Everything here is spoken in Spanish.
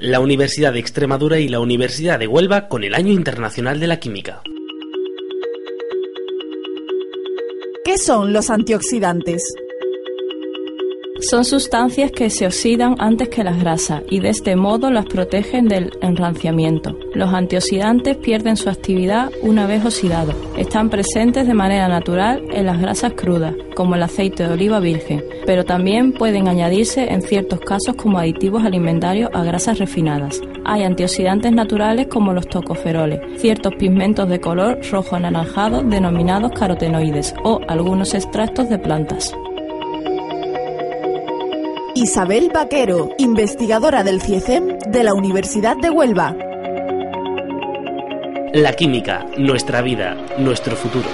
la Universidad de Extremadura y la Universidad de Huelva con el Año Internacional de la Química. ¿Qué son los antioxidantes? Son sustancias que se oxidan antes que las grasas y de este modo las protegen del enranciamiento. Los antioxidantes pierden su actividad una vez oxidados. Están presentes de manera natural en las grasas crudas, como el aceite de oliva virgen, pero también pueden añadirse en ciertos casos como aditivos alimentarios a grasas refinadas. Hay antioxidantes naturales como los tocoferoles, ciertos pigmentos de color rojo anaranjado denominados carotenoides o algunos extractos de plantas. Isabel Vaquero, investigadora del CIECEM de la Universidad de Huelva. La química, nuestra vida, nuestro futuro.